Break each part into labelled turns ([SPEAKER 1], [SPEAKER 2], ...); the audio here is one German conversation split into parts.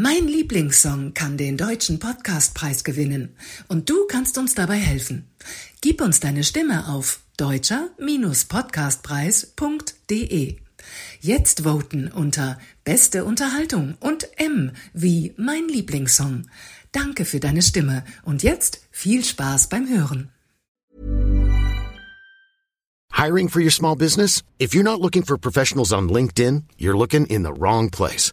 [SPEAKER 1] Mein Lieblingssong kann den deutschen Podcastpreis gewinnen und du kannst uns dabei helfen. Gib uns deine Stimme auf deutscher-podcastpreis.de. Jetzt voten unter Beste Unterhaltung und M wie mein Lieblingssong. Danke für deine Stimme und jetzt viel Spaß beim Hören.
[SPEAKER 2] Hiring for your small business? If you're not looking for professionals on LinkedIn, you're looking in the wrong place.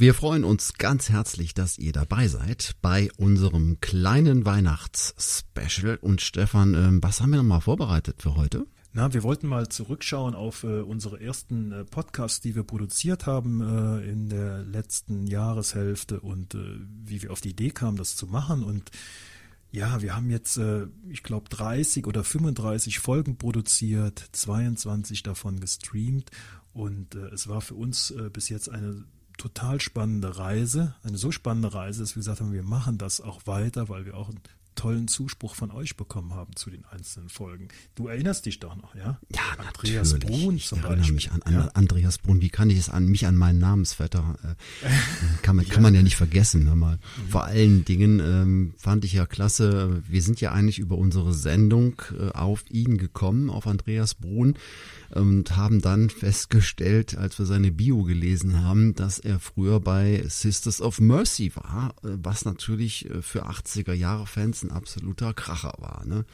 [SPEAKER 3] Wir freuen uns ganz herzlich, dass ihr dabei seid bei unserem kleinen Weihnachts-Special. Und Stefan, ähm, was haben wir nochmal vorbereitet für heute?
[SPEAKER 4] Na, wir wollten mal zurückschauen auf äh, unsere ersten äh, Podcasts, die wir produziert haben äh, in der letzten Jahreshälfte und äh, wie wir auf die Idee kamen, das zu machen. Und ja, wir haben jetzt, äh, ich glaube, 30 oder 35 Folgen produziert, 22 davon gestreamt. Und äh, es war für uns bis jetzt eine total spannende Reise, eine so spannende Reise, dass wir gesagt haben, wir machen das auch weiter, weil wir auch einen tollen Zuspruch von euch bekommen haben zu den einzelnen Folgen. Du erinnerst dich doch noch, ja?
[SPEAKER 3] Ja, Andreas natürlich. Brun zum ich erinnere Beispiel. mich an, an ja. Andreas Brun. Wie kann ich es an mich an meinen Namensvetter? Äh, kann, man, ja. kann man ja nicht vergessen. Mal. Mhm. Vor allen Dingen ähm, fand ich ja klasse. Wir sind ja eigentlich über unsere Sendung äh, auf ihn gekommen, auf Andreas Brun und haben dann festgestellt, als wir seine Bio gelesen haben, dass er früher bei Sisters of Mercy war, äh, was natürlich äh, für 80er Jahre Fans ein absoluter Kracher war. Ne?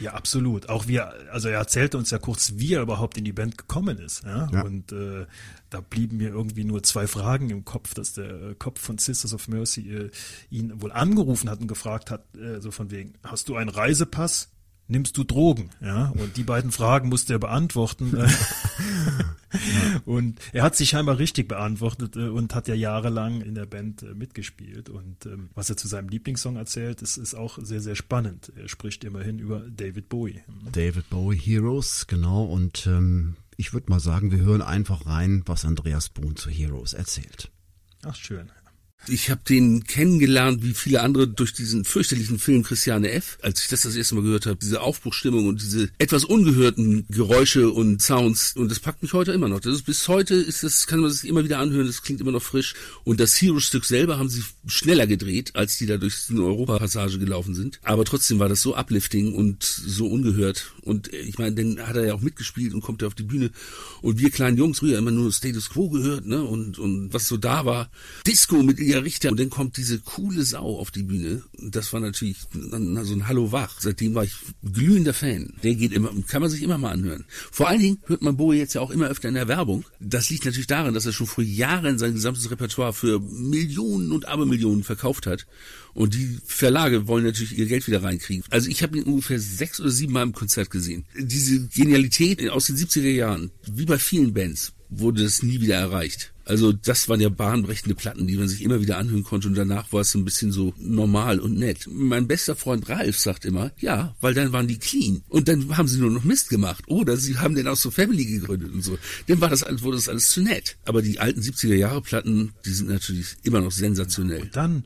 [SPEAKER 4] Ja, absolut. Auch wir, also er erzählte uns ja kurz, wie er überhaupt in die Band gekommen ist. Ja? ja. Und äh, da blieben mir irgendwie nur zwei Fragen im Kopf, dass der äh, Kopf von Sisters of Mercy äh, ihn wohl angerufen hat und gefragt hat, äh, so von wegen, hast du einen Reisepass? Nimmst du Drogen? Ja, und die beiden Fragen musste er beantworten. und er hat sich scheinbar richtig beantwortet äh, und hat ja jahrelang in der Band äh, mitgespielt. Und ähm, was er zu seinem Lieblingssong erzählt, ist, ist auch sehr, sehr spannend. Er spricht immerhin über David Bowie.
[SPEAKER 3] David Bowie Heroes, genau. Und ähm, ich würde mal sagen, wir hören einfach rein, was Andreas Bohn zu Heroes erzählt.
[SPEAKER 4] Ach, schön.
[SPEAKER 5] Ich habe den kennengelernt, wie viele andere, durch diesen fürchterlichen Film Christiane F. Als ich das das erste Mal gehört habe, diese Aufbruchstimmung und diese etwas ungehörten Geräusche und Sounds. Und das packt mich heute immer noch. Das ist, bis heute ist das, kann man sich immer wieder anhören, das klingt immer noch frisch. Und das Hero-Stück selber haben sie schneller gedreht, als die da durch die Europa-Passage gelaufen sind. Aber trotzdem war das so uplifting und so ungehört. Und ich meine, den hat er ja auch mitgespielt und kommt ja auf die Bühne. Und wir kleinen Jungs früher immer nur Status Quo gehört, ne? Und, und was so da war. Disco mit ihr Richter. Und dann kommt diese coole Sau auf die Bühne. Das war natürlich so ein Hallo wach. Seitdem war ich glühender Fan. Der geht immer, kann man sich immer mal anhören. Vor allen Dingen hört man Bowie jetzt ja auch immer öfter in der Werbung. Das liegt natürlich daran, dass er schon vor Jahren sein gesamtes Repertoire für Millionen und Abermillionen verkauft hat. Und die Verlage wollen natürlich ihr Geld wieder reinkriegen. Also ich habe ihn ungefähr sechs oder sieben Mal im Konzert gesehen. Diese Genialität aus den 70er Jahren, wie bei vielen Bands, wurde das nie wieder erreicht. Also das waren ja bahnbrechende Platten, die man sich immer wieder anhören konnte und danach war es ein bisschen so normal und nett. Mein bester Freund Ralf sagt immer, ja, weil dann waren die clean und dann haben sie nur noch Mist gemacht oder sie haben dann auch so Family gegründet und so. Dann war das, wurde das alles zu nett. Aber die alten 70er Jahre Platten, die sind natürlich immer noch sensationell.
[SPEAKER 4] Und dann,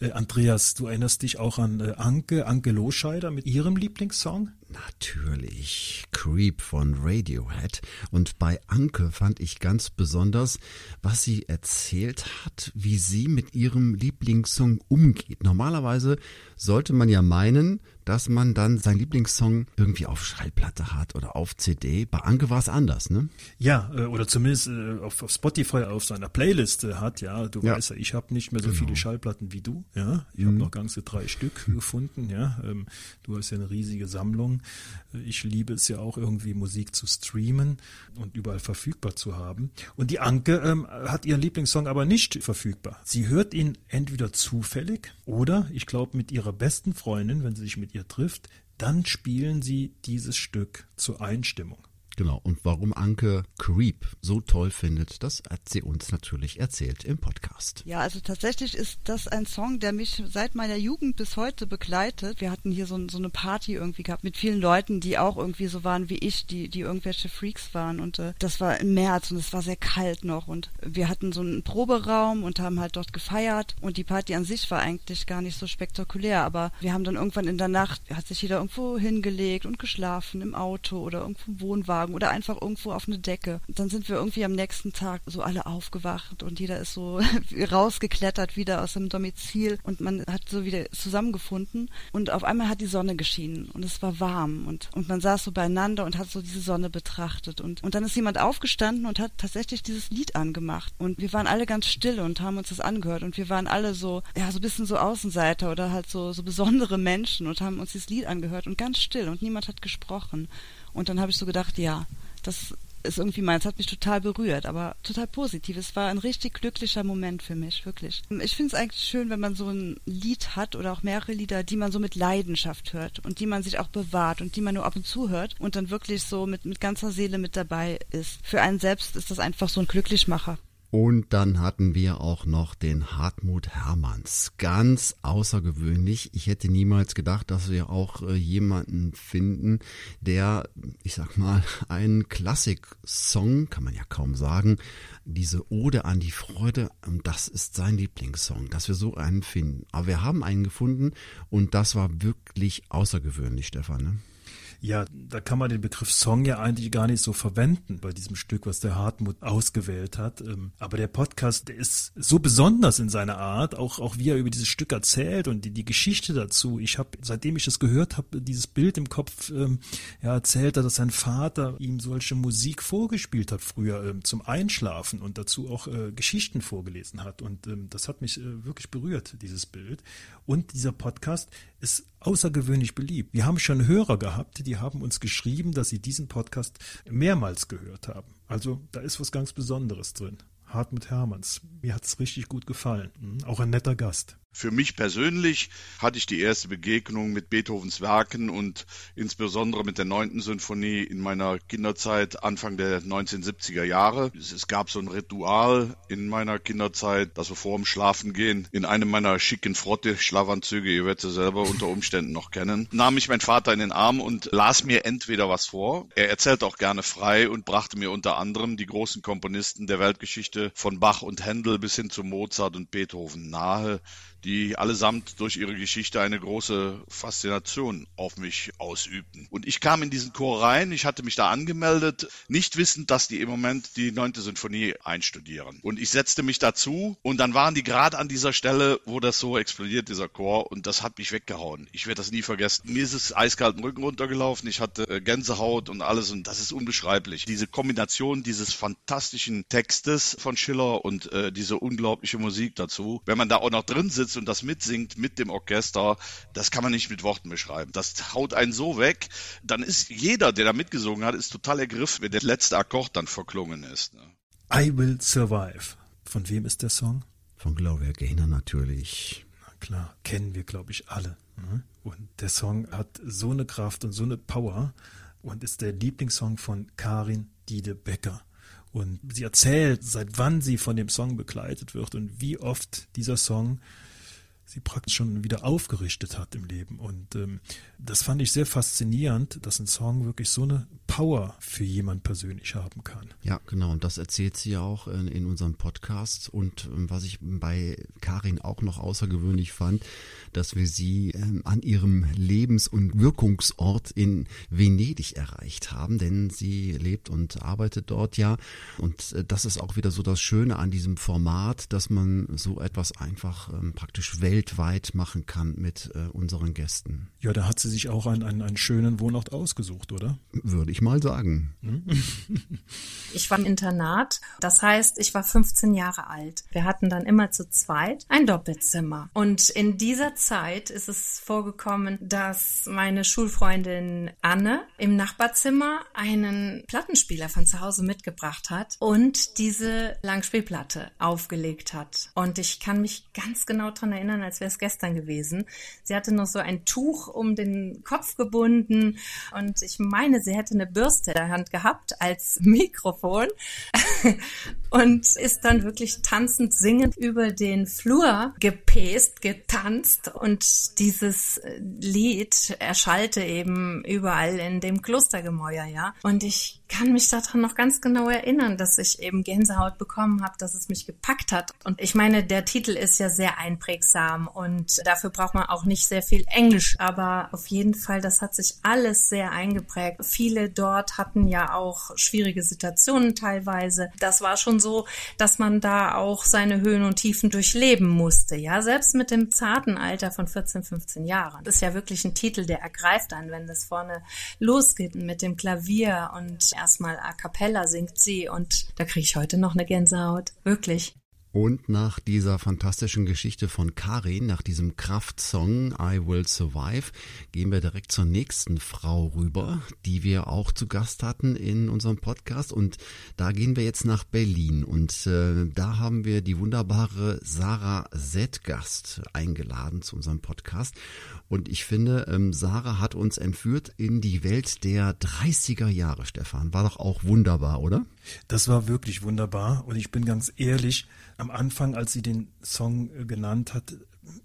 [SPEAKER 4] äh, Andreas, du erinnerst dich auch an äh, Anke, Anke Loscheider mit ihrem Lieblingssong?
[SPEAKER 3] Natürlich Creep von Radiohead. Und bei Anke fand ich ganz besonders, was sie erzählt hat, wie sie mit ihrem Lieblingssong umgeht. Normalerweise sollte man ja meinen, dass man dann seinen Lieblingssong irgendwie auf Schallplatte hat oder auf CD. Bei Anke war es anders, ne?
[SPEAKER 4] Ja, äh, oder zumindest äh, auf, Spotify auf seiner Playliste hat, ja. Du ja. weißt ja, ich habe nicht mehr so genau. viele Schallplatten wie du, ja. Ich mhm. habe noch ganze drei Stück gefunden, ja. Ähm, du hast ja eine riesige Sammlung. Äh, ich liebe es ja auch irgendwie Musik zu streamen und überall verfügbar zu haben. Und die Anke ähm, hat ihren Lieblingssong aber nicht verfügbar. Sie hört ihn entweder zufällig oder, ich glaube, mit ihrer besten Freundin, wenn sie sich mit ihr trifft, dann spielen sie dieses Stück zur Einstimmung.
[SPEAKER 3] Genau. Und warum Anke Creep so toll findet, das hat sie uns natürlich erzählt im Podcast.
[SPEAKER 6] Ja, also tatsächlich ist das ein Song, der mich seit meiner Jugend bis heute begleitet. Wir hatten hier so, so eine Party irgendwie gehabt mit vielen Leuten, die auch irgendwie so waren wie ich, die, die irgendwelche Freaks waren. Und äh, das war im März und es war sehr kalt noch. Und wir hatten so einen Proberaum und haben halt dort gefeiert. Und die Party an sich war eigentlich gar nicht so spektakulär. Aber wir haben dann irgendwann in der Nacht, hat sich jeder irgendwo hingelegt und geschlafen im Auto oder irgendwo im Wohnwagen Wohnwagen oder einfach irgendwo auf eine Decke. dann sind wir irgendwie am nächsten Tag so alle aufgewacht und jeder ist so rausgeklettert wieder aus dem Domizil und man hat so wieder zusammengefunden und auf einmal hat die Sonne geschienen und es war warm und, und man saß so beieinander und hat so diese Sonne betrachtet und, und dann ist jemand aufgestanden und hat tatsächlich dieses Lied angemacht und wir waren alle ganz still und haben uns das angehört und wir waren alle so, ja, so ein bisschen so Außenseiter oder halt so, so besondere Menschen und haben uns dieses Lied angehört und ganz still und niemand hat gesprochen. Und dann habe ich so gedacht, ja, das ist irgendwie meins, hat mich total berührt, aber total positiv. Es war ein richtig glücklicher Moment für mich, wirklich. Ich finde es eigentlich schön, wenn man so ein Lied hat oder auch mehrere Lieder, die man so mit Leidenschaft hört und die man sich auch bewahrt und die man nur ab und zu hört und dann wirklich so mit, mit ganzer Seele mit dabei ist. Für einen selbst ist das einfach so ein Glücklichmacher.
[SPEAKER 3] Und dann hatten wir auch noch den Hartmut Hermanns. Ganz außergewöhnlich. Ich hätte niemals gedacht, dass wir auch äh, jemanden finden, der, ich sag mal, einen Klassik-Song, kann man ja kaum sagen, diese Ode an die Freude, das ist sein Lieblingssong, dass wir so einen finden. Aber wir haben einen gefunden und das war wirklich außergewöhnlich, Stefan. Ne?
[SPEAKER 4] Ja, da kann man den Begriff Song ja eigentlich gar nicht so verwenden bei diesem Stück, was der Hartmut ausgewählt hat. Ähm, aber der Podcast, der ist so besonders in seiner Art, auch, auch wie er über dieses Stück erzählt und die, die Geschichte dazu. Ich habe, seitdem ich das gehört habe, dieses Bild im Kopf, ähm, ja, erzählt er, dass sein Vater ihm solche Musik vorgespielt hat früher ähm, zum Einschlafen und dazu auch äh, Geschichten vorgelesen hat. Und ähm, das hat mich äh, wirklich berührt, dieses Bild. Und dieser Podcast ist außergewöhnlich beliebt. Wir haben schon Hörer gehabt, die haben uns geschrieben, dass sie diesen Podcast mehrmals gehört haben. Also da ist was ganz Besonderes drin. Hartmut Hermanns. Mir hat es richtig gut gefallen. Hm, auch ein netter Gast.
[SPEAKER 7] Für mich persönlich hatte ich die erste Begegnung mit Beethovens Werken und insbesondere mit der neunten Sinfonie in meiner Kinderzeit Anfang der 1970er Jahre. Es gab so ein Ritual in meiner Kinderzeit, dass wir vor dem Schlafengehen in einem meiner schicken Frotte Schlafanzüge, ihr werdet sie selber unter Umständen noch kennen, nahm ich meinen Vater in den Arm und las mir entweder was vor. Er erzählte auch gerne frei und brachte mir unter anderem die großen Komponisten der Weltgeschichte von Bach und Händel bis hin zu Mozart und Beethoven nahe die allesamt durch ihre Geschichte eine große Faszination auf mich ausübten. Und ich kam in diesen Chor rein, ich hatte mich da angemeldet, nicht wissend, dass die im Moment die neunte Sinfonie einstudieren. Und ich setzte mich dazu und dann waren die gerade an dieser Stelle, wo das so explodiert, dieser Chor, und das hat mich weggehauen. Ich werde das nie vergessen. Mir ist es eiskalten Rücken runtergelaufen, ich hatte äh, Gänsehaut und alles und das ist unbeschreiblich. Diese Kombination dieses fantastischen Textes von Schiller und äh, diese unglaubliche Musik dazu, wenn man da auch noch drin sitzt und das mitsingt mit dem Orchester, das kann man nicht mit Worten beschreiben. Das haut einen so weg, dann ist jeder, der da mitgesungen hat, ist total ergriffen, wenn der letzte Akkord dann verklungen ist. Ne?
[SPEAKER 4] I Will Survive. Von wem ist der Song?
[SPEAKER 3] Von Gloria Gaynor natürlich.
[SPEAKER 4] Na klar, kennen wir, glaube ich, alle. Ne? Und der Song hat so eine Kraft und so eine Power und ist der Lieblingssong von Karin Diede Becker. Und sie erzählt, seit wann sie von dem Song begleitet wird und wie oft dieser Song sie praktisch schon wieder aufgerichtet hat im Leben. Und ähm, das fand ich sehr faszinierend, dass ein Song wirklich so eine Power für jemand persönlich haben kann.
[SPEAKER 3] Ja, genau. Und das erzählt sie ja auch in, in unserem Podcast. Und ähm, was ich bei Karin auch noch außergewöhnlich fand, dass wir sie ähm, an ihrem Lebens- und Wirkungsort in Venedig erreicht haben, denn sie lebt und arbeitet dort ja. Und äh, das ist auch wieder so das Schöne an diesem Format, dass man so etwas einfach ähm, praktisch weltweit machen kann mit äh, unseren Gästen.
[SPEAKER 4] Ja, da hat sie sich auch einen, einen, einen schönen Wohnort ausgesucht, oder?
[SPEAKER 3] Würde ich mal sagen.
[SPEAKER 8] Ich war im Internat, das heißt, ich war 15 Jahre alt. Wir hatten dann immer zu zweit ein Doppelzimmer. Und in dieser Zeit ist es vorgekommen, dass meine Schulfreundin Anne im Nachbarzimmer einen Plattenspieler von zu Hause mitgebracht hat und diese Langspielplatte aufgelegt hat. Und ich kann mich ganz genau daran erinnern, als wäre es gestern gewesen. Sie hatte noch so ein Tuch um den Kopf gebunden und ich meine, sie hätte eine Bürste in der Hand gehabt als Mikrofon und ist dann wirklich tanzend singend über den Flur gepäst, getanzt und dieses Lied erschallte eben überall in dem Klostergemäuer, ja. Und ich kann mich daran noch ganz genau erinnern, dass ich eben Gänsehaut bekommen habe, dass es mich gepackt hat. Und ich meine, der Titel ist ja sehr einprägsam und dafür braucht man auch nicht sehr viel Englisch, aber auf jeden Fall, das hat sich alles sehr eingeprägt. Viele dort hatten ja auch schwierige Situationen teilweise. Das war schon so, dass man da auch seine Höhen und Tiefen durchleben musste, ja, selbst mit dem zarten Alter von 14, 15 Jahren. Das ist ja wirklich ein Titel, der ergreift einen, wenn das vorne losgeht mit dem Klavier und erstmal a cappella singt sie und da kriege ich heute noch eine Gänsehaut. Wirklich.
[SPEAKER 3] Und nach dieser fantastischen Geschichte von Karin, nach diesem Kraftsong I Will Survive, gehen wir direkt zur nächsten Frau rüber, die wir auch zu Gast hatten in unserem Podcast. Und da gehen wir jetzt nach Berlin. Und äh, da haben wir die wunderbare Sarah Zetgast eingeladen zu unserem Podcast. Und ich finde, ähm, Sarah hat uns entführt in die Welt der 30er Jahre, Stefan. War doch auch wunderbar, oder?
[SPEAKER 4] Das war wirklich wunderbar. Und ich bin ganz ehrlich, am Anfang, als sie den Song äh, genannt hat,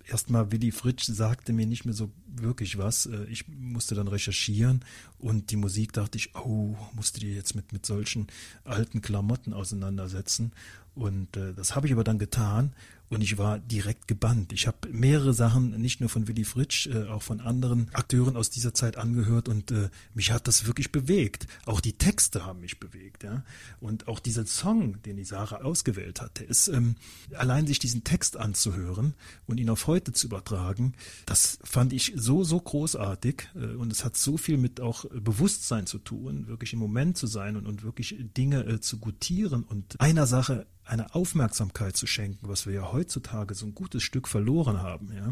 [SPEAKER 4] erstmal Willy Fritsch sagte mir nicht mehr so wirklich was. Äh, ich musste dann recherchieren und die Musik dachte ich, oh, musste die jetzt mit, mit solchen alten Klamotten auseinandersetzen. Und äh, das habe ich aber dann getan und ich war direkt gebannt. Ich habe mehrere Sachen, nicht nur von Willy Fritsch, äh, auch von anderen Akteuren aus dieser Zeit angehört und äh, mich hat das wirklich bewegt. Auch die Texte haben mich bewegt, ja. Und auch dieser Song, den die Sarah ausgewählt hat, der ist ähm, allein sich diesen Text anzuhören und ihn auf heute zu übertragen, das fand ich so so großartig äh, und es hat so viel mit auch Bewusstsein zu tun, wirklich im Moment zu sein und, und wirklich Dinge äh, zu gutieren und einer Sache eine Aufmerksamkeit zu schenken, was wir ja heutzutage so ein gutes Stück verloren haben, ja.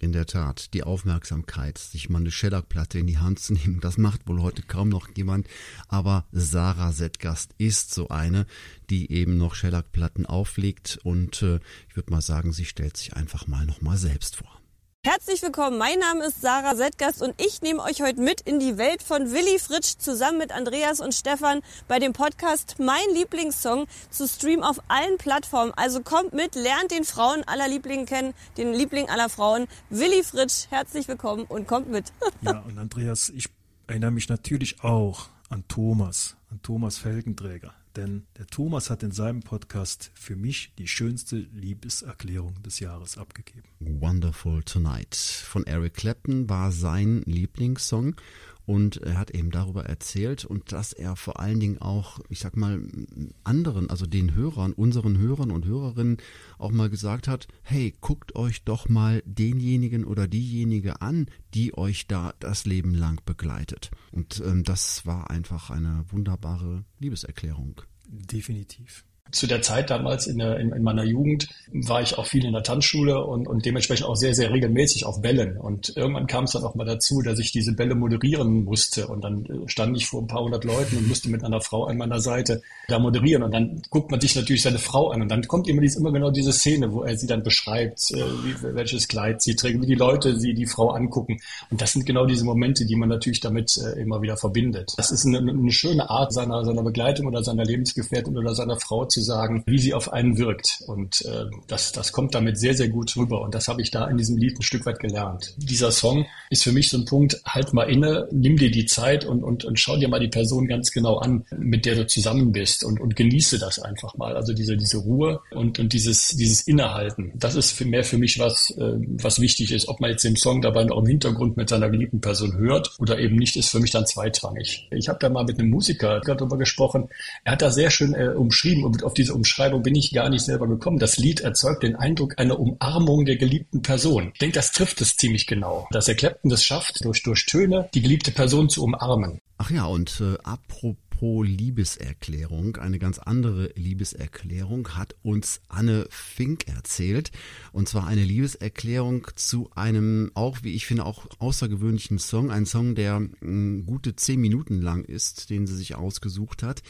[SPEAKER 3] In der Tat, die Aufmerksamkeit, sich mal eine Shellac-Platte in die Hand zu nehmen, das macht wohl heute kaum noch jemand. Aber Sarah Setgast ist so eine, die eben noch Shellac-Platten auflegt und äh, ich würde mal sagen, sie stellt sich einfach mal nochmal selbst vor.
[SPEAKER 9] Herzlich willkommen, mein Name ist Sarah Settgast und ich nehme euch heute mit in die Welt von Willy Fritsch zusammen mit Andreas und Stefan bei dem Podcast Mein Lieblingssong zu streamen auf allen Plattformen. Also kommt mit, lernt den Frauen aller Lieblingen kennen, den Liebling aller Frauen. Willy Fritsch, herzlich willkommen und kommt mit.
[SPEAKER 4] Ja, und Andreas, ich erinnere mich natürlich auch an Thomas, an Thomas Felgenträger. Denn der Thomas hat in seinem Podcast für mich die schönste Liebeserklärung des Jahres abgegeben.
[SPEAKER 3] Wonderful Tonight von Eric Clapton war sein Lieblingssong und er hat eben darüber erzählt und dass er vor allen Dingen auch, ich sag mal, anderen, also den Hörern, unseren Hörern und Hörerinnen auch mal gesagt hat, hey, guckt euch doch mal denjenigen oder diejenige an, die euch da das Leben lang begleitet. Und ähm, das war einfach eine wunderbare Liebeserklärung.
[SPEAKER 4] Definitiv
[SPEAKER 10] zu der Zeit damals in, der, in, in, meiner Jugend war ich auch viel in der Tanzschule und, und dementsprechend auch sehr, sehr regelmäßig auf Bällen. Und irgendwann kam es dann auch mal dazu, dass ich diese Bälle moderieren musste. Und dann äh, stand ich vor ein paar hundert Leuten und musste mit einer Frau an meiner Seite da moderieren. Und dann guckt man sich natürlich seine Frau an. Und dann kommt immer, dies, immer genau diese Szene, wo er sie dann beschreibt, äh, wie, welches Kleid sie trägt, wie die Leute sie die Frau angucken. Und das sind genau diese Momente, die man natürlich damit äh, immer wieder verbindet. Das ist eine, eine schöne Art seiner, seiner Begleitung oder seiner Lebensgefährtin oder seiner Frau zu sagen, wie sie auf einen wirkt. Und äh, das, das kommt damit sehr, sehr gut rüber. Und das habe ich da in diesem Lied ein Stück weit gelernt. Dieser Song ist für mich so ein Punkt, halt mal inne, nimm dir die Zeit und, und, und schau dir mal die Person ganz genau an, mit der du zusammen bist und, und genieße das einfach mal. Also diese, diese Ruhe und, und dieses, dieses Innehalten. Das ist für mehr für mich was, äh, was wichtig ist. Ob man jetzt den Song dabei noch im Hintergrund mit seiner geliebten Person hört oder eben nicht, ist für mich dann zweitrangig. Ich habe da mal mit einem Musiker darüber gesprochen. Er hat da sehr schön äh, umschrieben und auf diese Umschreibung bin ich gar nicht selber gekommen. Das Lied erzeugt den Eindruck einer Umarmung der geliebten Person. Ich denke, das trifft es ziemlich genau, dass der Clapton das schafft, durch, durch Töne die geliebte Person zu umarmen.
[SPEAKER 3] Ach ja, und äh, apropos Liebeserklärung, eine ganz andere Liebeserklärung hat uns Anne Fink erzählt. Und zwar eine Liebeserklärung zu einem auch, wie ich finde, auch außergewöhnlichen Song. Ein Song, der mh, mm, gute zehn Minuten lang ist, den sie sich ausgesucht hat.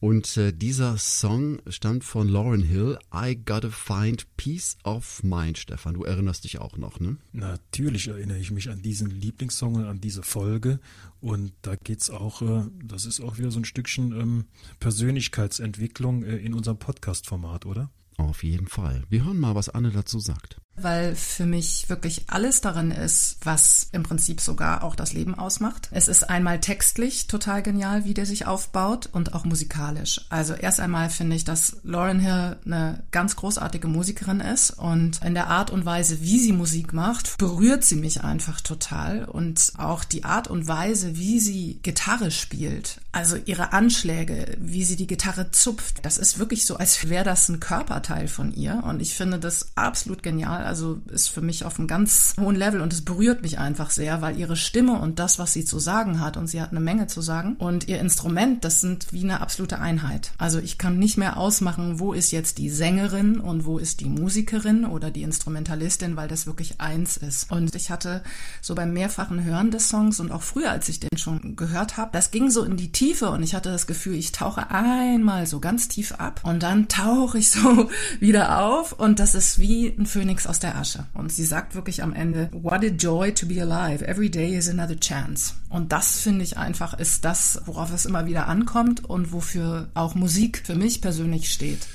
[SPEAKER 3] Und äh, dieser Song stammt von Lauren Hill, I Gotta Find Peace of Mind. Stefan, du erinnerst dich auch noch, ne?
[SPEAKER 4] Natürlich erinnere ich mich an diesen Lieblingssong und an diese Folge. Und da geht's auch, äh, das ist auch wieder so ein Stückchen ähm, Persönlichkeitsentwicklung äh, in unserem Podcast-Format, oder?
[SPEAKER 3] Auf jeden Fall. Wir hören mal, was Anne dazu sagt
[SPEAKER 1] weil für mich wirklich alles darin ist, was im Prinzip sogar auch das Leben ausmacht. Es ist einmal textlich total genial, wie der sich aufbaut und auch musikalisch. Also erst einmal finde ich, dass Lauren Hill eine ganz großartige Musikerin ist und in der Art und Weise, wie sie Musik macht, berührt sie mich einfach total und auch die Art und Weise, wie sie Gitarre spielt, also ihre Anschläge, wie sie die Gitarre zupft, das ist wirklich so, als wäre das ein Körperteil von ihr und ich finde das absolut genial also ist für mich auf einem ganz hohen Level und es berührt mich einfach sehr, weil ihre Stimme und das, was sie zu sagen hat, und sie hat eine Menge zu sagen, und ihr Instrument, das sind wie eine absolute Einheit. Also ich kann nicht mehr ausmachen, wo ist jetzt die Sängerin und wo ist die Musikerin oder die Instrumentalistin, weil das wirklich eins ist. Und ich hatte so beim mehrfachen Hören des Songs und auch früher, als ich den schon gehört habe, das ging so in die Tiefe und ich hatte das Gefühl, ich tauche einmal so ganz tief ab und dann tauche ich so wieder auf und das ist wie ein Phönix aus der Asche. Und sie sagt wirklich am Ende, what a joy to be alive. Every day is another chance. Und das finde ich einfach ist das, worauf es immer wieder ankommt und wofür auch Musik für mich persönlich steht.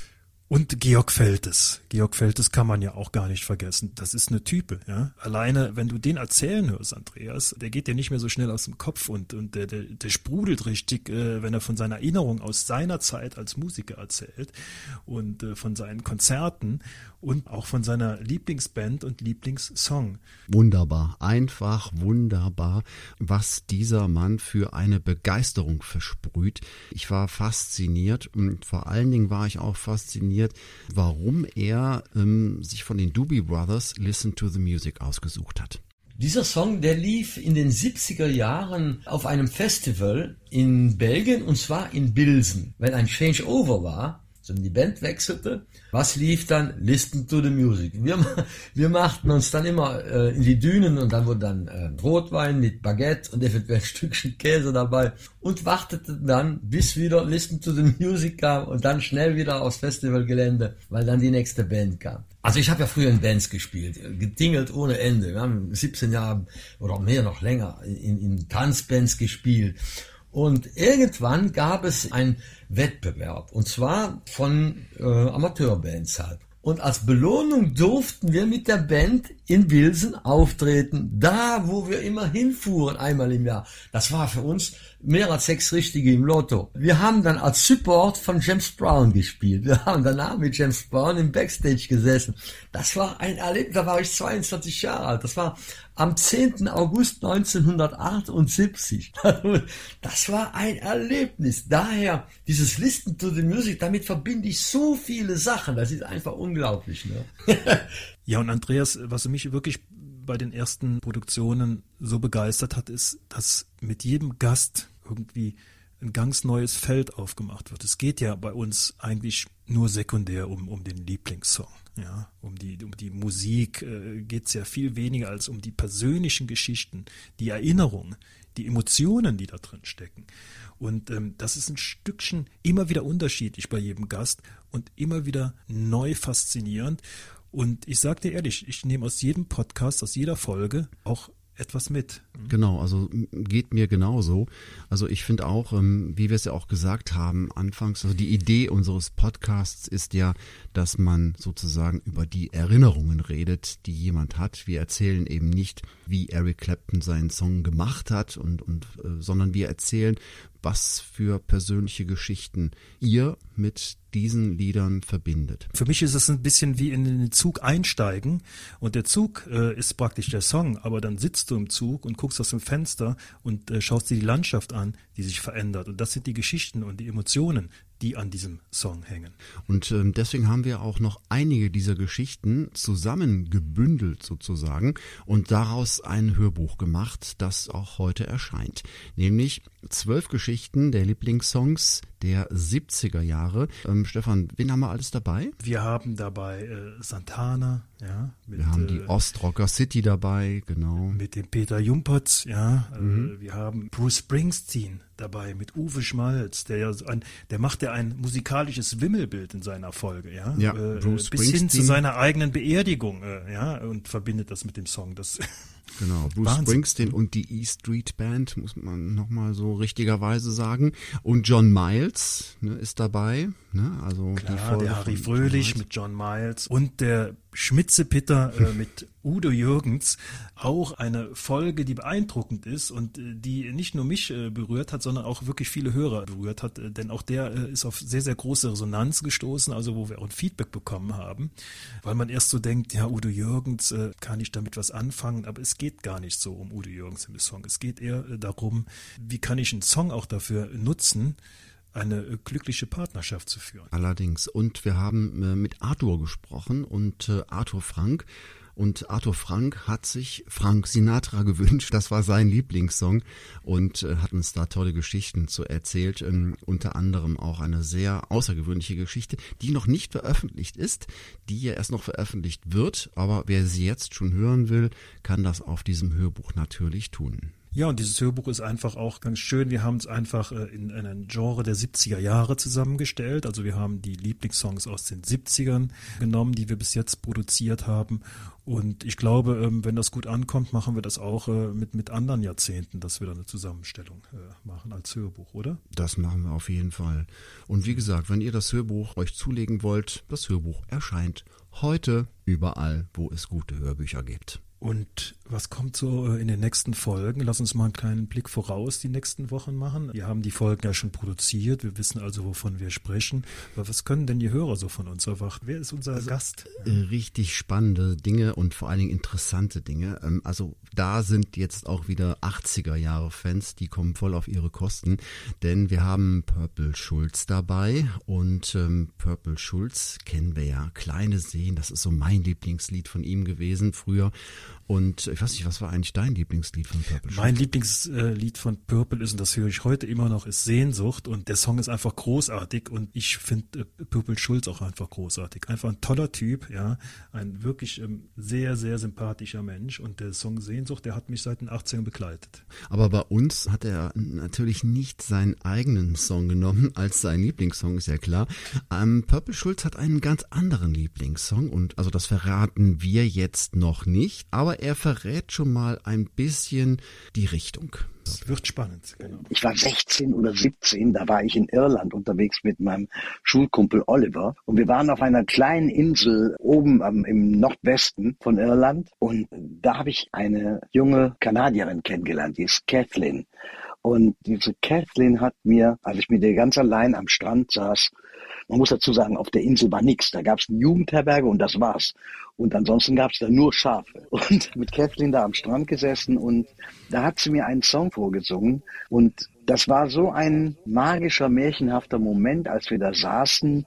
[SPEAKER 4] Und Georg Feltes. Georg Feltes kann man ja auch gar nicht vergessen. Das ist eine Type, ja. Alleine, wenn du den erzählen hörst, Andreas, der geht dir nicht mehr so schnell aus dem Kopf und, und der, der, der sprudelt richtig, äh, wenn er von seiner Erinnerung aus seiner Zeit als Musiker erzählt und äh, von seinen Konzerten und auch von seiner Lieblingsband und Lieblingssong.
[SPEAKER 3] Wunderbar, einfach wunderbar, was dieser Mann für eine Begeisterung versprüht. Ich war fasziniert und vor allen Dingen war ich auch fasziniert, warum er ähm, sich von den Doobie Brothers Listen to the Music ausgesucht hat.
[SPEAKER 11] Dieser Song, der lief in den 70er Jahren auf einem Festival in Belgien und zwar in Bilsen. Wenn ein Changeover war, sondern die Band wechselte. Was lief dann? Listen to the Music. Wir, wir machten uns dann immer äh, in die Dünen und dann wurde dann äh, Rotwein mit Baguette und eventuell ein Stückchen Käse dabei und warteten dann, bis wieder Listen to the Music kam und dann schnell wieder aufs Festivalgelände, weil dann die nächste Band kam. Also ich habe ja früher in Bands gespielt, getingelt ohne Ende. Wir haben 17 Jahre oder mehr noch länger in, in Tanzbands gespielt. Und irgendwann gab es ein Wettbewerb. Und zwar von äh, Amateurbands halt. Und als Belohnung durften wir mit der Band in Wilson auftreten, da wo wir immer hinfuhren, einmal im Jahr. Das war für uns mehr als sechs Richtige im Lotto. Wir haben dann als Support von James Brown gespielt. Wir haben danach mit James Brown im Backstage gesessen. Das war ein Erlebnis, da war ich 22 Jahre alt. Das war am 10. August 1978. Das war ein Erlebnis. Daher dieses Listen to the Music, damit verbinde ich so viele Sachen. Das ist einfach unglaublich. Ne?
[SPEAKER 4] Ja, und Andreas, was mich wirklich bei den ersten Produktionen so begeistert hat, ist, dass mit jedem Gast irgendwie ein ganz neues Feld aufgemacht wird. Es geht ja bei uns eigentlich nur sekundär um, um den Lieblingssong. Ja, um die, um die Musik äh, geht es ja viel weniger als um die persönlichen Geschichten, die Erinnerungen, die Emotionen, die da drin stecken. Und ähm, das ist ein Stückchen immer wieder unterschiedlich bei jedem Gast und immer wieder neu faszinierend. Und ich sage dir ehrlich, ich nehme aus jedem Podcast, aus jeder Folge auch etwas mit.
[SPEAKER 3] Genau, also geht mir genauso. Also ich finde auch, ähm, wie wir es ja auch gesagt haben anfangs, also die Idee unseres Podcasts ist ja, dass man sozusagen über die Erinnerungen redet, die jemand hat. Wir erzählen eben nicht, wie Eric Clapton seinen Song gemacht hat und, und äh, sondern wir erzählen, was für persönliche Geschichten ihr mit diesen Liedern verbindet.
[SPEAKER 4] Für mich ist es ein bisschen wie in den Zug einsteigen und der Zug äh, ist praktisch der Song, aber dann sitzt du im Zug und guckst aus dem Fenster und äh, schaust dir die Landschaft an, die sich verändert und das sind die Geschichten und die Emotionen, die an diesem Song hängen.
[SPEAKER 3] Und ähm, deswegen haben wir auch noch einige dieser Geschichten zusammengebündelt sozusagen und daraus ein Hörbuch gemacht, das auch heute erscheint. Nämlich zwölf Geschichten der Lieblingssongs der 70er Jahre. Ähm, Stefan, wen haben wir alles dabei?
[SPEAKER 4] Wir haben dabei äh, Santana, Ja,
[SPEAKER 3] mit, wir haben die äh, Ostrocker City dabei, genau.
[SPEAKER 4] Mit dem Peter Jumpertz, ja. Äh, mhm. Äh, wir haben Bruce Springsteen dabei mit Uwe Schmalz, der ja ein, der macht ja ein musikalisches Wimmelbild in seiner Folge, ja.
[SPEAKER 3] ja äh, Bruce
[SPEAKER 4] bis hin zu seiner eigenen Beerdigung, ja, und verbindet das mit dem Song. Das
[SPEAKER 3] Genau, Bruce Wahnsinn. Springsteen und die E Street Band, muss man nochmal so richtigerweise sagen. Und John Miles ne, ist dabei. Ne? Also
[SPEAKER 4] Klar, der Harry Fröhlich mit John Miles und der Schmitze-Pitter äh, mit Udo Jürgens auch eine Folge, die beeindruckend ist und äh, die nicht nur mich äh, berührt hat, sondern auch wirklich viele Hörer berührt hat, äh, denn auch der äh, ist auf sehr, sehr große Resonanz gestoßen, also wo wir auch ein Feedback bekommen haben, weil man erst so denkt, ja, Udo Jürgens, äh, kann ich damit was anfangen, aber es geht gar nicht so um Udo Jürgens im Song. Es geht eher darum, wie kann ich einen Song auch dafür nutzen, eine äh, glückliche Partnerschaft zu führen.
[SPEAKER 3] Allerdings. Und wir haben äh, mit Arthur gesprochen und äh, Arthur Frank. Und Arthur Frank hat sich Frank Sinatra gewünscht. Das war sein Lieblingssong und hat uns da tolle Geschichten zu erzählt. Ähm, unter anderem auch eine sehr außergewöhnliche Geschichte, die noch nicht veröffentlicht ist, die ja erst noch veröffentlicht wird. Aber wer sie jetzt schon hören will, kann das auf diesem Hörbuch natürlich tun.
[SPEAKER 4] Ja, und dieses Hörbuch ist einfach auch ganz schön. Wir haben es einfach äh, in einen Genre der 70er Jahre zusammengestellt. Also wir haben die Lieblingssongs aus den 70ern genommen, die wir bis jetzt produziert haben. Und ich glaube, ähm, wenn das gut ankommt, machen wir das auch äh, mit, mit anderen Jahrzehnten, dass wir da eine Zusammenstellung äh, machen als Hörbuch, oder?
[SPEAKER 3] Das machen wir auf jeden Fall. Und wie gesagt, wenn ihr das Hörbuch euch zulegen wollt, das Hörbuch erscheint heute überall, wo es gute Hörbücher gibt.
[SPEAKER 4] Und was kommt so äh, in den nächsten Folgen? Lass uns mal einen kleinen Blick voraus die nächsten Wochen machen. Wir haben die Folgen ja schon produziert. Wir wissen also, wovon wir sprechen. Aber was können denn die Hörer so von uns erwarten? Wer ist unser also, Gast?
[SPEAKER 3] Äh, richtig spannende Dinge und vor allen Dingen interessante Dinge. Ähm, also da sind jetzt auch wieder 80er Jahre Fans, die kommen voll auf ihre Kosten. Denn wir haben Purple Schulz dabei. Und ähm, Purple Schulz kennen wir ja. Kleine Seen, das ist so mein Lieblingslied von ihm gewesen früher. Und ich weiß nicht, was war eigentlich dein Lieblingslied von Purple?
[SPEAKER 4] Mein Lieblingslied von Purple ist, und das höre ich heute immer noch, ist Sehnsucht. Und der Song ist einfach großartig. Und ich finde äh, Purple Schulz auch einfach großartig. Einfach ein toller Typ, ja. Ein wirklich ähm, sehr, sehr sympathischer Mensch. Und der Song Sehnsucht, der hat mich seit den 18 begleitet.
[SPEAKER 3] Aber bei uns hat er natürlich nicht seinen eigenen Song genommen als sein Lieblingssong, ist ja klar. Ähm, Purple Schulz hat einen ganz anderen Lieblingssong. Und also das verraten wir jetzt noch nicht. Aber er verrät schon mal ein bisschen die Richtung.
[SPEAKER 4] Das wird spannend. Genau.
[SPEAKER 12] Ich war 16 oder 17, da war ich in Irland unterwegs mit meinem Schulkumpel Oliver und wir waren auf einer kleinen Insel oben am, im Nordwesten von Irland und da habe ich eine junge Kanadierin kennengelernt, die ist Kathleen. Und diese Kathleen hat mir, als ich mit ihr ganz allein am Strand saß, man muss dazu sagen, auf der Insel war nichts. Da gab es eine Jugendherberge und das war's. Und ansonsten gab es da nur Schafe. Und mit Kathleen da am Strand gesessen und da hat sie mir einen Song vorgesungen. Und das war so ein magischer, märchenhafter Moment, als wir da saßen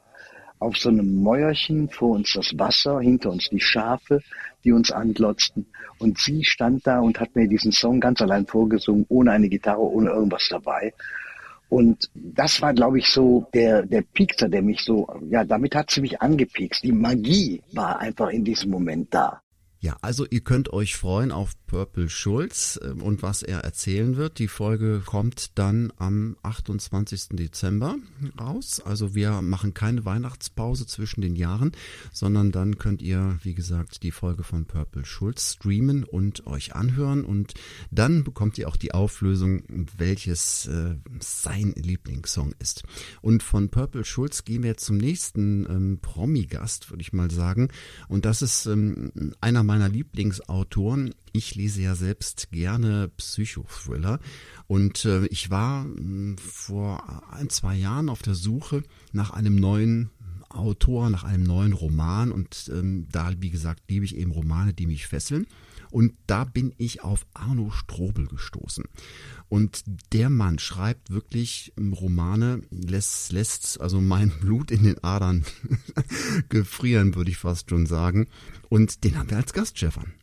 [SPEAKER 12] auf so einem Mäuerchen, vor uns das Wasser, hinter uns die Schafe, die uns anglotzten. Und sie stand da und hat mir diesen Song ganz allein vorgesungen, ohne eine Gitarre, ohne irgendwas dabei. Und das war, glaube ich, so der, der Piekser, der mich so, ja, damit hat sie mich angepiekst. Die Magie war einfach in diesem Moment da.
[SPEAKER 3] Ja, also ihr könnt euch freuen auf Purple Schulz ähm, und was er erzählen wird. Die Folge kommt dann am 28. Dezember raus. Also wir machen keine Weihnachtspause zwischen den Jahren, sondern dann könnt ihr, wie gesagt, die Folge von Purple Schulz streamen und euch anhören und dann bekommt ihr auch die Auflösung, welches äh, sein Lieblingssong ist. Und von Purple Schulz gehen wir zum nächsten ähm, Promi-Gast, würde ich mal sagen. Und das ist ähm, einer meiner Lieblingsautoren. Ich lese ja selbst gerne Psychothriller und äh, ich war äh, vor ein, zwei Jahren auf der Suche nach einem neuen Autor, nach einem neuen Roman und ähm, da, wie gesagt, liebe ich eben Romane, die mich fesseln. Und da bin ich auf Arno Strobel gestoßen. Und der Mann schreibt wirklich Romane, lässt, lässt also mein Blut in den Adern gefrieren, würde ich fast schon sagen. Und den haben wir als Gast, Stefan.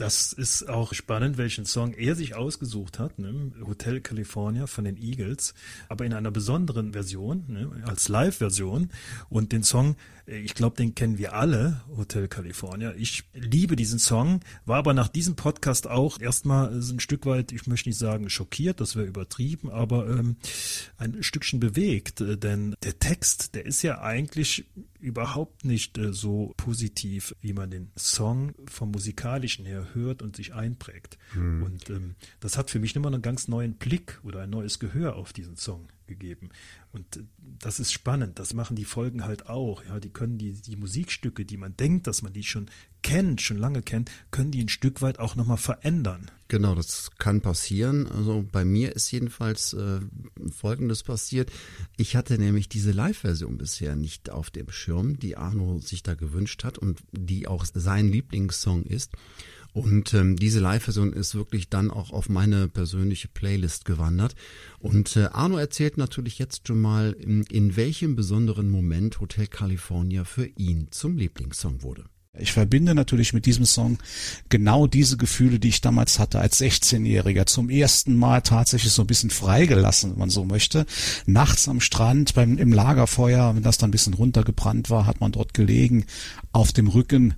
[SPEAKER 4] Das ist auch spannend, welchen Song er sich ausgesucht hat, ne? Hotel California von den Eagles, aber in einer besonderen Version, ne? als Live-Version. Und den Song, ich glaube, den kennen wir alle, Hotel California. Ich liebe diesen Song, war aber nach diesem Podcast auch erstmal ein Stück weit, ich möchte nicht sagen schockiert, das wäre übertrieben, aber ähm, ein Stückchen bewegt, denn der Text, der ist ja eigentlich überhaupt nicht äh, so positiv, wie man den Song vom musikalischen her hört und sich einprägt. Mhm. Und ähm, das hat für mich immer einen ganz neuen Blick oder ein neues Gehör auf diesen Song gegeben. Und äh, das ist spannend. Das machen die Folgen halt auch. Ja, die können die, die Musikstücke, die man denkt, dass man die schon kennt, schon lange kennt, können die ein Stück weit auch nochmal verändern.
[SPEAKER 3] Genau, das kann passieren. Also bei mir ist jedenfalls äh, Folgendes passiert. Ich hatte nämlich diese Live-Version bisher nicht auf dem Schirm, die Arno sich da gewünscht hat und die auch sein Lieblingssong ist. Und ähm, diese Live-Version ist wirklich dann auch auf meine persönliche Playlist gewandert. Und äh, Arno erzählt natürlich jetzt schon mal, in, in welchem besonderen Moment Hotel California für ihn zum Lieblingssong wurde.
[SPEAKER 13] Ich verbinde natürlich mit diesem Song genau diese Gefühle, die ich damals hatte als 16-Jähriger. Zum ersten Mal tatsächlich so ein bisschen freigelassen, wenn man so möchte. Nachts am Strand, beim, im Lagerfeuer, wenn das dann ein bisschen runtergebrannt war, hat man dort gelegen, auf dem Rücken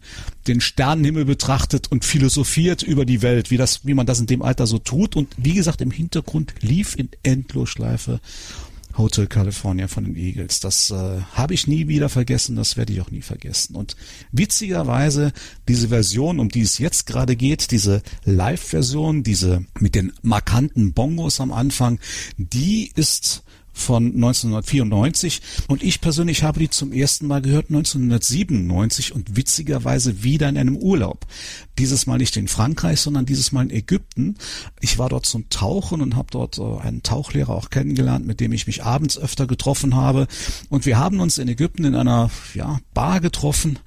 [SPEAKER 13] den Sternenhimmel betrachtet und philosophiert über die Welt, wie das, wie man das in dem Alter so tut. Und wie gesagt, im Hintergrund lief in Endlosschleife Hotel California von den Eagles. Das äh, habe ich nie wieder vergessen, das werde ich auch nie vergessen. Und witzigerweise diese Version, um die es jetzt gerade geht, diese Live-Version, diese mit den markanten Bongos am Anfang, die ist von 1994 und ich persönlich habe die zum ersten Mal gehört 1997 und witzigerweise wieder in einem Urlaub. Dieses Mal nicht in Frankreich, sondern dieses Mal in Ägypten. Ich war dort zum Tauchen und habe dort äh, einen Tauchlehrer auch kennengelernt, mit dem ich mich abends öfter getroffen habe und wir haben uns in Ägypten in einer ja, Bar getroffen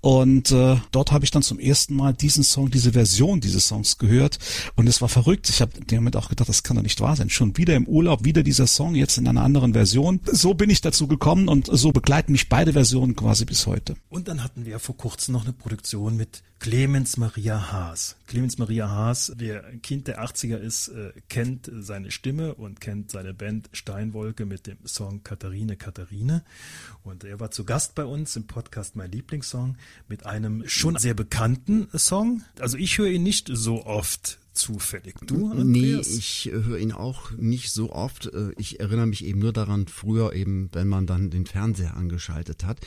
[SPEAKER 13] und äh, dort habe ich dann zum ersten Mal diesen Song, diese Version dieses Songs gehört und es war verrückt. Ich habe damit auch gedacht, das kann doch nicht wahr sein. Schon wieder im Urlaub, wieder dieser Song, jetzt in in einer anderen Version. So bin ich dazu gekommen und so begleiten mich beide Versionen quasi bis heute.
[SPEAKER 4] Und dann hatten wir vor kurzem noch eine Produktion mit Clemens Maria Haas. Clemens Maria Haas, wer Kind der 80er ist, äh, kennt seine Stimme und kennt seine Band Steinwolke mit dem Song Katharine Katharine. Und er war zu Gast bei uns im Podcast Mein Lieblingssong mit einem schon sehr bekannten Song. Also ich höre ihn nicht so oft zufällig. Du,
[SPEAKER 3] Andreas? Nee, ich höre ihn auch nicht so oft. Äh, ich erinnere mich eben nur daran, früher eben, wenn man dann den Fernseher angeschaltet hat,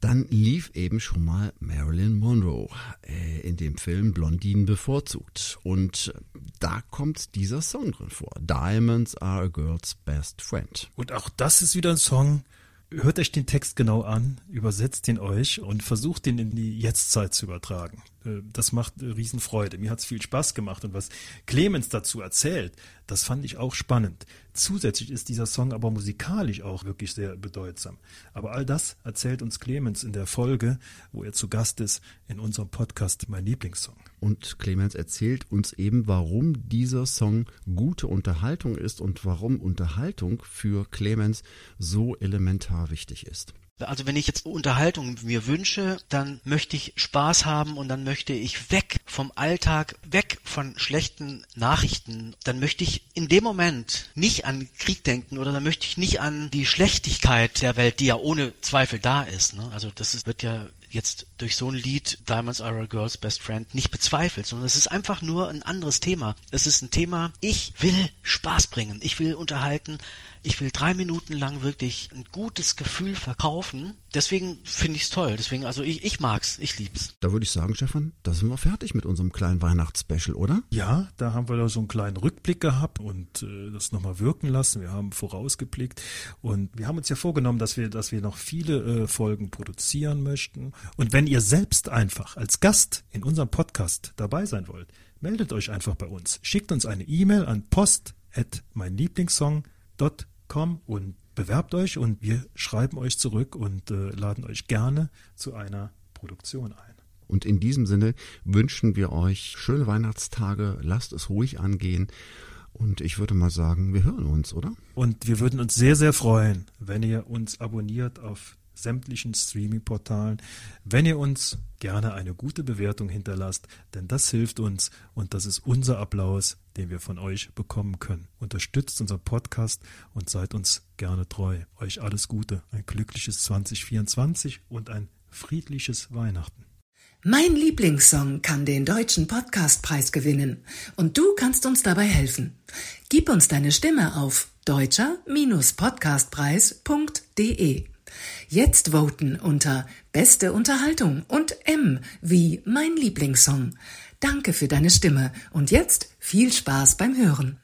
[SPEAKER 3] dann lief eben schon mal Marilyn Monroe äh, in dem Film Blondinen bevorzugt. Und da kommt dieser Song drin vor. Diamonds are a girl's best friend.
[SPEAKER 4] Und auch das ist wieder ein Song, hört euch den Text genau an, übersetzt ihn euch und versucht ihn in die Jetztzeit zu übertragen. Äh, das macht Riesenfreude. Mir hat es viel Spaß gemacht und was Clemens dazu erzählt, das fand ich auch spannend. Zusätzlich ist dieser Song aber musikalisch auch wirklich sehr bedeutsam. Aber all das erzählt uns Clemens in der Folge, wo er zu Gast ist in unserem Podcast Mein Lieblingssong.
[SPEAKER 3] Und Clemens erzählt uns eben, warum dieser Song gute Unterhaltung ist und warum Unterhaltung für Clemens so elementar wichtig ist.
[SPEAKER 14] Also wenn ich jetzt Unterhaltung mir wünsche, dann möchte ich Spaß haben und dann möchte ich weg vom Alltag, weg von schlechten Nachrichten. Dann möchte ich in dem Moment nicht an Krieg denken oder dann möchte ich nicht an die Schlechtigkeit der Welt, die ja ohne Zweifel da ist. Ne? Also das ist, wird ja jetzt durch so ein Lied Diamonds Are a Girl's Best Friend nicht bezweifelt, sondern es ist einfach nur ein anderes Thema. Es ist ein Thema, ich will Spaß bringen, ich will unterhalten, ich will drei Minuten lang wirklich ein gutes Gefühl verkaufen. Deswegen finde ich es toll. Deswegen, also ich, ich mag's, ich lieb's.
[SPEAKER 3] Da würde ich sagen, Stefan, da sind wir fertig mit unserem kleinen Weihnachtsspecial, oder?
[SPEAKER 4] Ja, da haben wir da so einen kleinen Rückblick gehabt und äh, das nochmal wirken lassen. Wir haben vorausgeblickt und wir haben uns ja vorgenommen, dass wir, dass wir noch viele äh, Folgen produzieren möchten. Und wenn ihr selbst einfach als Gast in unserem Podcast dabei sein wollt, meldet euch einfach bei uns. Schickt uns eine E-Mail an post at mein Lieblingssong.com und bewerbt euch und wir schreiben euch zurück und äh, laden euch gerne zu einer Produktion ein.
[SPEAKER 3] Und in diesem Sinne wünschen wir euch schöne Weihnachtstage, lasst es ruhig angehen und ich würde mal sagen, wir hören uns, oder?
[SPEAKER 4] Und wir würden uns sehr, sehr freuen, wenn ihr uns abonniert auf sämtlichen Streaming-Portalen, wenn ihr uns gerne eine gute Bewertung hinterlasst, denn das hilft uns und das ist unser Applaus, den wir von euch bekommen können. Unterstützt unseren Podcast und seid uns gerne treu. Euch alles Gute, ein glückliches 2024 und ein friedliches Weihnachten.
[SPEAKER 15] Mein Lieblingssong kann den deutschen Podcastpreis gewinnen und du kannst uns dabei helfen. Gib uns deine Stimme auf deutscher-podcastpreis.de. Jetzt voten unter Beste Unterhaltung und M wie mein Lieblingssong. Danke für deine Stimme und jetzt viel Spaß beim Hören.